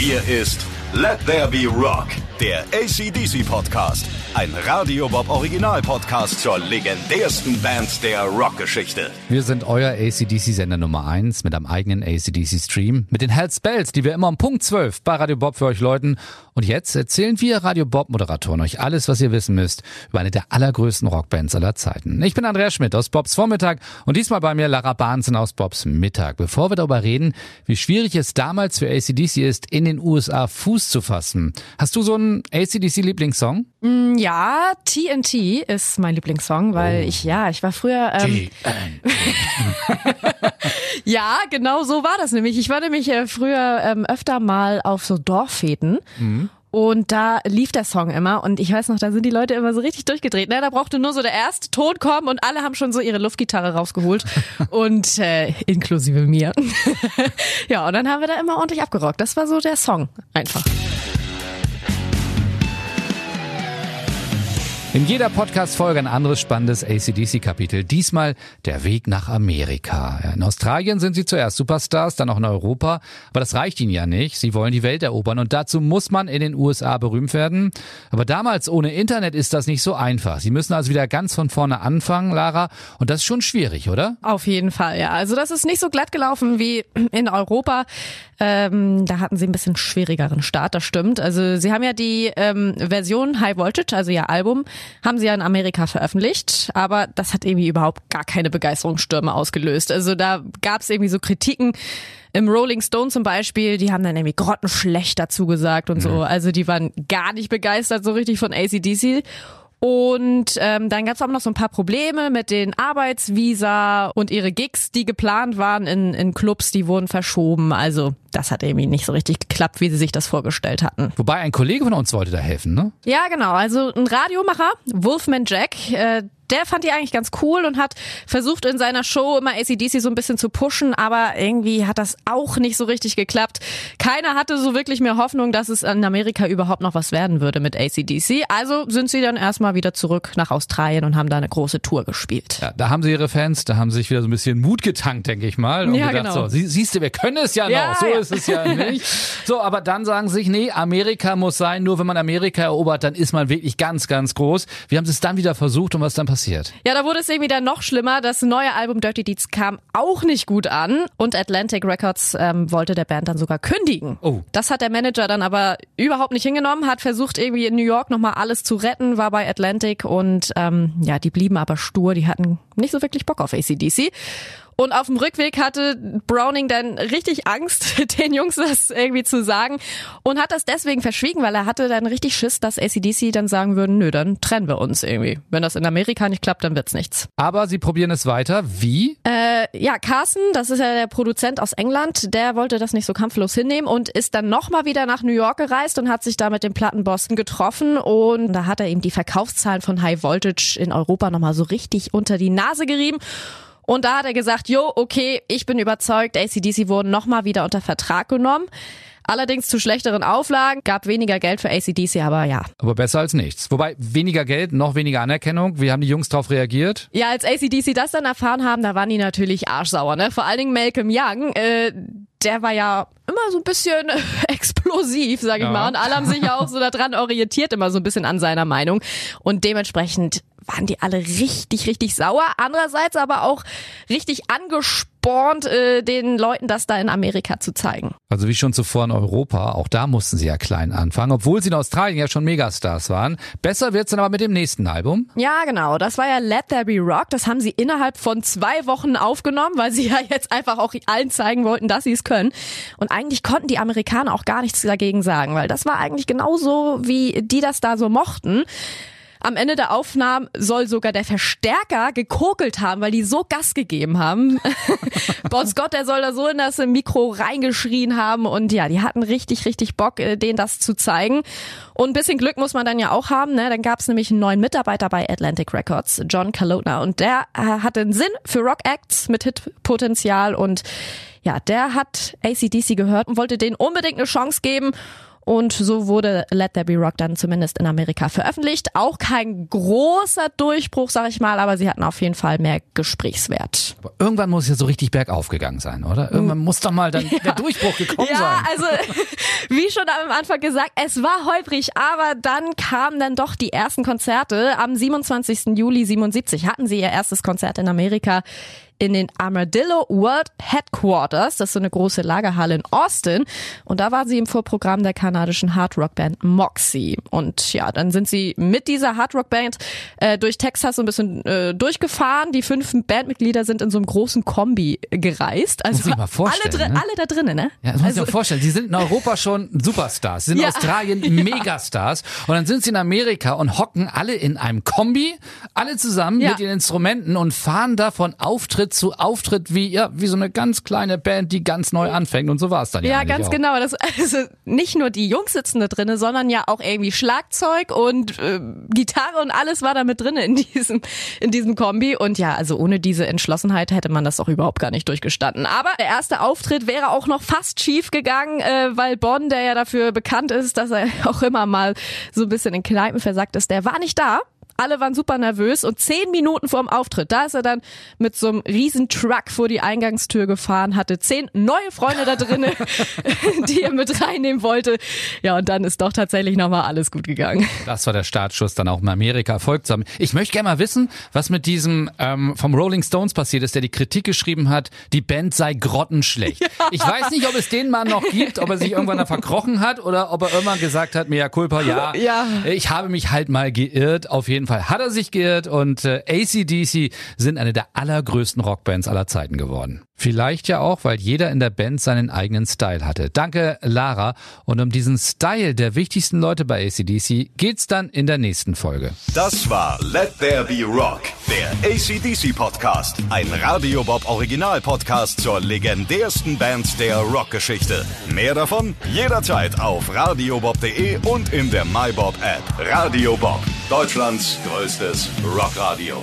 Hier ist Let There Be Rock, der ACDC Podcast. Ein Radio Bob Original Podcast zur legendärsten Band der Rockgeschichte. Wir sind euer ACDC-Sender Nummer 1 mit einem eigenen ACDC-Stream, mit den Hells Bells, die wir immer um Punkt 12 bei Radio Bob für euch läuten. Und jetzt erzählen wir Radio Bob-Moderatoren euch alles, was ihr wissen müsst über eine der allergrößten Rockbands aller Zeiten. Ich bin Andreas Schmidt aus Bobs Vormittag und diesmal bei mir Lara Bahnsen aus Bobs Mittag. Bevor wir darüber reden, wie schwierig es damals für ACDC ist, in den USA Fuß zu fassen. Hast du so einen ACDC-Lieblingssong? Mm, Ja, TNT ist mein Lieblingssong, weil ich, ja, ich war früher. Ähm, ja, genau so war das nämlich. Ich war nämlich äh, früher ähm, öfter mal auf so Dorffäten. Und da lief der Song immer und ich weiß noch, da sind die Leute immer so richtig durchgedreht. Ne? Da brauchte nur so der erste Ton kommen und alle haben schon so ihre Luftgitarre rausgeholt und äh, inklusive mir. ja, und dann haben wir da immer ordentlich abgerockt. Das war so der Song einfach. In jeder Podcast-Folge ein anderes spannendes ACDC-Kapitel. Diesmal der Weg nach Amerika. In Australien sind sie zuerst Superstars, dann auch in Europa. Aber das reicht ihnen ja nicht. Sie wollen die Welt erobern und dazu muss man in den USA berühmt werden. Aber damals ohne Internet ist das nicht so einfach. Sie müssen also wieder ganz von vorne anfangen, Lara. Und das ist schon schwierig, oder? Auf jeden Fall, ja. Also das ist nicht so glatt gelaufen wie in Europa. Ähm, da hatten sie ein bisschen schwierigeren Start, das stimmt. Also sie haben ja die ähm, Version High Voltage, also ihr Album, haben sie ja in Amerika veröffentlicht, aber das hat irgendwie überhaupt gar keine Begeisterungsstürme ausgelöst. Also da gab es irgendwie so Kritiken. Im Rolling Stone zum Beispiel, die haben dann irgendwie grottenschlecht dazu gesagt und so. Also die waren gar nicht begeistert so richtig von ACDC. Und ähm, dann gab es auch noch so ein paar Probleme mit den Arbeitsvisa und ihre Gigs, die geplant waren in, in Clubs, die wurden verschoben. Also das hat irgendwie nicht so richtig geklappt, wie sie sich das vorgestellt hatten. Wobei ein Kollege von uns wollte da helfen, ne? Ja, genau. Also ein Radiomacher, Wolfman Jack, äh, der fand die eigentlich ganz cool und hat versucht in seiner Show immer ACDC so ein bisschen zu pushen, aber irgendwie hat das auch nicht so richtig geklappt. Keiner hatte so wirklich mehr Hoffnung, dass es in Amerika überhaupt noch was werden würde mit ACDC. Also sind sie dann erstmal wieder zurück nach Australien und haben da eine große Tour gespielt. Ja, da haben sie ihre Fans, da haben sie sich wieder so ein bisschen Mut getankt, denke ich mal. Und Ja, gedacht, genau. so, sie, siehst du, wir können es ja, Ja, noch. So ja. ist es ja nicht. So, aber dann sagen sie sich, nee, Amerika muss sein. Nur wenn man Amerika erobert, dann ist man wirklich ganz, ganz groß. Wie haben es dann wieder versucht und was dann passiert? Ja, da wurde es irgendwie dann noch schlimmer. Das neue Album Dirty Deeds kam auch nicht gut an und Atlantic Records ähm, wollte der Band dann sogar kündigen. Oh. Das hat der Manager dann aber überhaupt nicht hingenommen, hat versucht irgendwie in New York nochmal alles zu retten, war bei Atlantic und ähm, ja, die blieben aber stur, die hatten nicht so wirklich Bock auf ACDC. Und auf dem Rückweg hatte Browning dann richtig Angst, den Jungs das irgendwie zu sagen und hat das deswegen verschwiegen, weil er hatte dann richtig Schiss, dass ACDC dann sagen würden, nö, dann trennen wir uns irgendwie. Wenn das in Amerika nicht klappt, dann wird's nichts. Aber sie probieren es weiter. Wie? Äh, ja, Carson, das ist ja der Produzent aus England, der wollte das nicht so kampflos hinnehmen und ist dann nochmal wieder nach New York gereist und hat sich da mit dem Plattenboss getroffen und da hat er ihm die Verkaufszahlen von High Voltage in Europa nochmal so richtig unter die Nase gerieben. Und da hat er gesagt, jo, okay, ich bin überzeugt, ACDC wurden nochmal wieder unter Vertrag genommen. Allerdings zu schlechteren Auflagen, gab weniger Geld für ACDC, aber ja. Aber besser als nichts. Wobei weniger Geld, noch weniger Anerkennung. Wie haben die Jungs darauf reagiert? Ja, als ACDC das dann erfahren haben, da waren die natürlich arschsauer, ne? Vor allen Dingen Malcolm Young, äh, der war ja immer so ein bisschen explosiv, sag ich Ja. mal. Und alle haben sich ja auch so daran orientiert, immer so ein bisschen an seiner Meinung. Und dementsprechend waren die alle richtig, richtig sauer. Andererseits aber auch richtig angespornt, äh, den Leuten das da in Amerika zu zeigen. Also wie schon zuvor in Europa, auch da mussten sie ja klein anfangen, obwohl sie in Australien ja schon Megastars waren. Besser wird's dann aber mit dem nächsten Album. Ja, genau. Das war ja Let There Be Rock. Das haben sie innerhalb von zwei Wochen aufgenommen, weil sie ja jetzt einfach auch allen zeigen wollten, dass sie es können. Und eigentlich konnten die Amerikaner auch gar nichts dagegen sagen, weil das war eigentlich genauso, wie die das da so mochten. Am Ende der Aufnahmen soll sogar der Verstärker gekokelt haben, weil die so Gas gegeben haben. Bon Scott, der soll da so in das Mikro reingeschrien haben und ja, die hatten richtig, richtig Bock, äh, denen das zu zeigen. Und ein bisschen Glück muss man dann ja auch haben, ne? Dann gab es nämlich einen neuen Mitarbeiter bei Atlantic Records, John Kalona, und der äh, hatte einen Sinn für Rock Acts mit Hitpotenzial und ja, der hat ACDC gehört und wollte denen unbedingt eine Chance geben. Und so wurde Let There Be Rock dann zumindest in Amerika veröffentlicht. Auch kein großer Durchbruch, sag ich mal, aber sie hatten auf jeden Fall mehr Gesprächswert. Aber irgendwann muss es ja so richtig bergauf gegangen sein, oder? Irgendwann muss doch mal dann ja. der Durchbruch gekommen ja, sein. Ja, also wie schon am Anfang gesagt, es war holprig, aber dann kamen dann doch die ersten Konzerte. Am 27. Juli 77 hatten sie ihr erstes Konzert in Amerika in den Armadillo World Headquarters. Das ist so eine große Lagerhalle in Austin. Und da war sie im Vorprogramm der kanadischen Hardrock-Band Moxie. Und ja, dann sind sie mit dieser Hardrock-Band äh, durch Texas so ein bisschen äh, durchgefahren. Die fünf Bandmitglieder sind in so einem großen Kombi gereist. Also Muss ich mal vorstellen, alle, drin, ne? alle da drinnen, ne? Ja, das muss also, ich mir vorstellen. Sie sind in Europa schon Superstars, sie sind in Ja. Australien Megastars und dann sind sie in Amerika und hocken alle in einem Kombi, alle zusammen Ja. mit ihren Instrumenten und fahren da von Auftritt zu Auftritt wie ja wie so eine ganz kleine Band, die ganz neu anfängt und so war es dann ja. Ja, ganz auch. genau. Das, also nicht nur die Jungs sitzen da drinnen, sondern ja auch irgendwie Schlagzeug und äh, Gitarre und alles war da mit drin in diesem, in diesem Kombi. Und ja, also ohne diese Entschlossenheit hätte man das doch überhaupt gar nicht durchgestanden. Aber der erste Auftritt wäre auch noch fast schief gegangen, äh, weil Bonn, der ja dafür bekannt ist, dass er auch immer mal so ein bisschen in Kneipen versagt ist, der war nicht da. Alle waren super nervös und zehn Minuten vorm Auftritt, da ist er dann mit so einem riesen Truck vor die Eingangstür gefahren, hatte zehn neue Freunde da drinnen, die er mit reinnehmen wollte. Ja, und dann ist doch tatsächlich nochmal alles gut gegangen. Das war der Startschuss dann auch in Amerika erfolgt zu haben. Ich möchte gerne mal wissen, was mit diesem ähm, vom Rolling Stones passiert ist, der die Kritik geschrieben hat, die Band sei grottenschlecht. Ich weiß nicht, ob es den Mann noch gibt, ob er sich irgendwann da verkrochen hat oder ob er irgendwann gesagt hat, mea culpa, ja, Ja. ich habe mich halt mal geirrt. Auf jeden Fall hat er sich geirrt und äh, ACDC sind eine der allergrößten Rockbands aller Zeiten geworden. Vielleicht ja auch, weil jeder in der Band seinen eigenen Style hatte. Danke, Lara. Und um diesen Style der wichtigsten Leute bei ACDC geht's dann in der nächsten Folge. Das war Let There Be Rock, der ACDC Podcast. Ein Radio Bob Original Podcast zur legendärsten Band der Rockgeschichte. Mehr davon jederzeit auf radiobob.de und in der MyBob App. Radio Bob, Deutschlands größtes Rockradio.